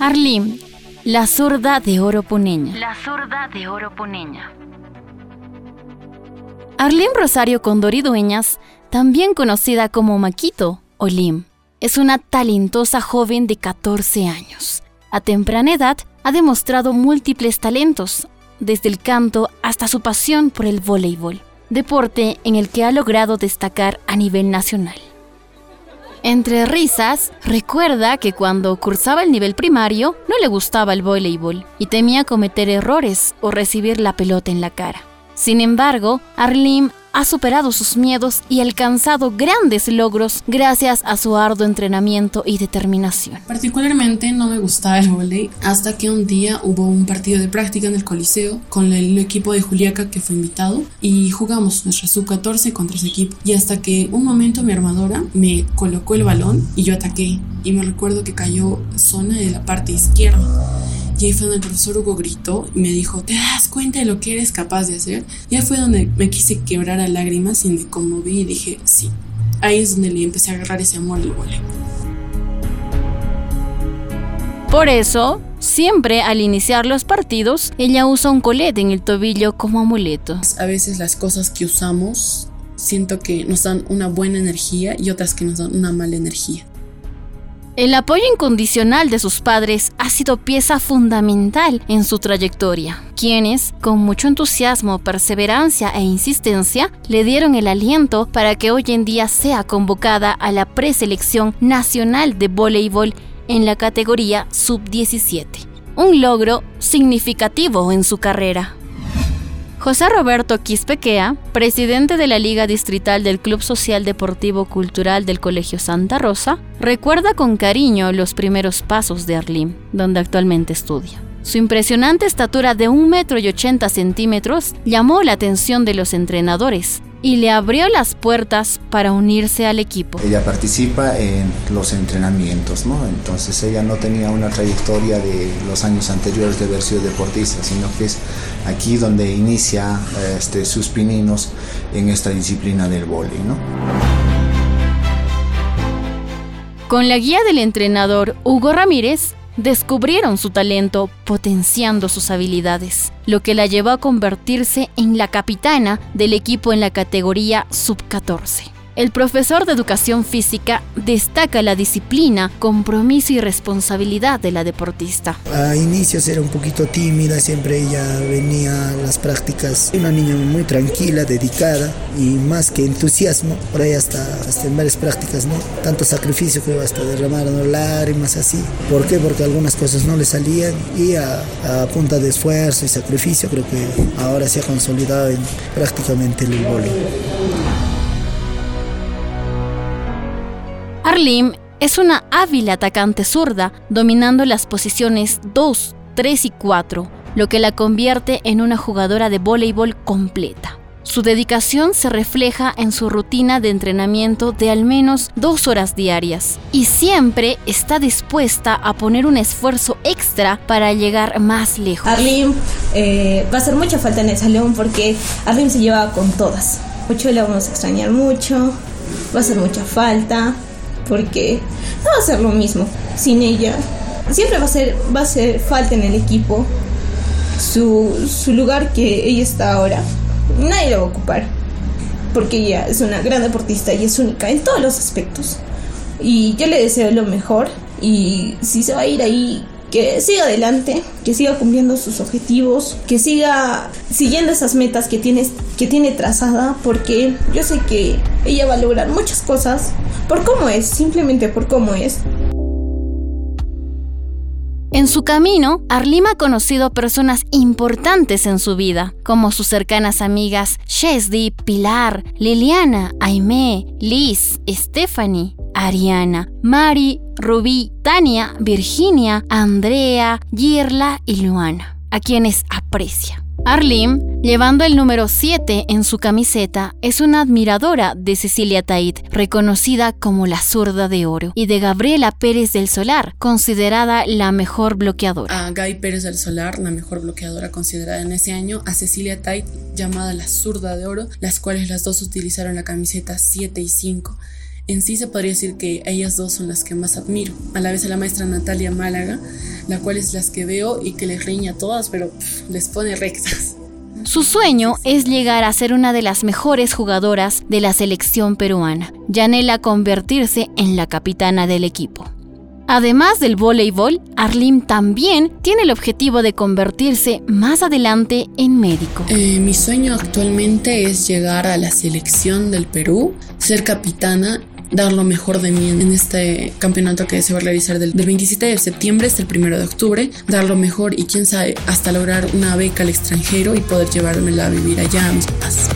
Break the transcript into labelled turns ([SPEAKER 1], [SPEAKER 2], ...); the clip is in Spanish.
[SPEAKER 1] Arlim, la zurda de oro puneña. La zurda de oro puneña. Arlim Rosario Condori Dueñas, también conocida como Maquito o Lim, es una talentosa joven de 14 años. A temprana edad ha demostrado múltiples talentos, desde el canto hasta su pasión por el voleibol, deporte en el que ha logrado destacar a nivel nacional. Entre risas, recuerda que cuando cursaba el nivel primario no le gustaba el voleibol y temía cometer errores o recibir la pelota en la cara. Sin embargo, Arlim ha superado sus miedos y alcanzado grandes logros gracias a su arduo entrenamiento y determinación.
[SPEAKER 2] Particularmente no me gustaba el voleibol hasta que un día hubo un partido de práctica en el Coliseo con el equipo de Juliaca que fue invitado y jugamos nuestra sub-14 contra ese equipo. Y hasta que un momento mi armadora me colocó el balón y yo ataqué y me recuerdo que cayó zona de la parte izquierda. Y ahí fue donde el profesor Hugo gritó y me dijo, ¿te das cuenta de lo que eres capaz de hacer? Y ahí fue donde me quise quebrar a lágrimas y me conmoví y dije, sí. Ahí es donde le empecé a agarrar ese amor al vole.
[SPEAKER 1] Por eso, siempre al iniciar los partidos, ella usa un colete en el tobillo como amuleto.
[SPEAKER 2] A veces las cosas que usamos siento que nos dan una buena energía y otras que nos dan una mala energía.
[SPEAKER 1] El apoyo incondicional de sus padres ha sido pieza fundamental en su trayectoria, quienes, con mucho entusiasmo, perseverancia e insistencia, le dieron el aliento para que hoy en día sea convocada a la preselección nacional de voleibol en la categoría sub-17, un logro significativo en su carrera. José Roberto Quispequea, presidente de la Liga Distrital del Club Social Deportivo Cultural del Colegio Santa Rosa, recuerda con cariño los primeros pasos de Arlim, donde actualmente estudia. Su impresionante estatura de 1 metro y 80 centímetros llamó la atención de los entrenadores, y le abrió las puertas para unirse al equipo.
[SPEAKER 3] Ella participa en los entrenamientos, ¿no? Entonces ella no tenía una trayectoria de los años anteriores de haber sido deportista, sino que es aquí donde inicia este, sus pininos en esta disciplina del vóley, ¿no?
[SPEAKER 1] Con la guía del entrenador Hugo Ramírez, descubrieron su talento potenciando sus habilidades, lo que la llevó a convertirse en la capitana del equipo en la categoría sub-14. El profesor de educación física destaca la disciplina, compromiso y responsabilidad de la deportista.
[SPEAKER 4] A inicios era un poquito tímida, siempre ella venía a las prácticas. Una niña muy tranquila, dedicada y más que entusiasmo. Por ahí hasta, hasta en varias prácticas, ¿no? Tanto sacrificio que hasta derramar lágrimas así. ¿Por qué? Porque algunas cosas no le salían y a, a punta de esfuerzo y sacrificio creo que ahora se ha consolidado en prácticamente el voleibol.
[SPEAKER 1] Arlim es una hábil atacante zurda, dominando las posiciones 2, 3 y 4, lo que la convierte en una jugadora de voleibol completa. Su dedicación se refleja en su rutina de entrenamiento de al menos dos horas diarias y siempre está dispuesta a poner un esfuerzo extra para llegar más lejos.
[SPEAKER 5] Arlim eh, va a hacer mucha falta en el salón porque Arlim se lleva con todas. Mucho la vamos a extrañar mucho, va a hacer mucha falta porque no va a ser lo mismo sin ella. Siempre va a ser, va a ser falta en el equipo su, su lugar que ella está ahora. Nadie lo va a ocupar porque ella es una gran deportista y es única en todos los aspectos. Y yo le deseo lo mejor y si se va a ir ahí que siga adelante, que siga cumpliendo sus objetivos, que siga siguiendo esas metas que tiene, que tiene trazada, porque yo sé que ella va a lograr muchas cosas por cómo es, simplemente por cómo es.
[SPEAKER 1] En su camino, Arlima ha conocido personas importantes en su vida, como sus cercanas amigas Shesdi, Pilar, Liliana, Aimee, Liz, Stephanie, Ariana, Mari, Rubí, Tania, Virginia, Andrea, Girla y Luana, a quienes aprecia. Arlim, llevando el número 7 en su camiseta, es una admiradora de Cecilia Tait, reconocida como la zurda de oro, y de Gabriela Pérez del Solar, considerada la mejor bloqueadora.
[SPEAKER 2] A Guy Pérez del Solar, la mejor bloqueadora considerada en ese año, a Cecilia Tait, llamada la zurda de oro, las cuales las dos utilizaron la camiseta 7 y 5 en sí se podría decir que ellas dos son las que más admiro. A la vez a la maestra Natalia Málaga, la cual es las que veo y que les riña a todas, pero les pone rectas.
[SPEAKER 1] Su sueño es llegar a ser una de las mejores jugadoras de la selección peruana y anhela convertirse en la capitana del equipo. Además del voleibol, Arlim también tiene el objetivo de convertirse más adelante en médico.
[SPEAKER 2] Eh, mi sueño actualmente es llegar a la selección del Perú, ser capitana dar lo mejor de mí en este campeonato que se va a realizar del, 27 de septiembre hasta el 1 de octubre, dar lo mejor y quién sabe, hasta lograr una beca al extranjero y poder llevármela a vivir allá a mis papás.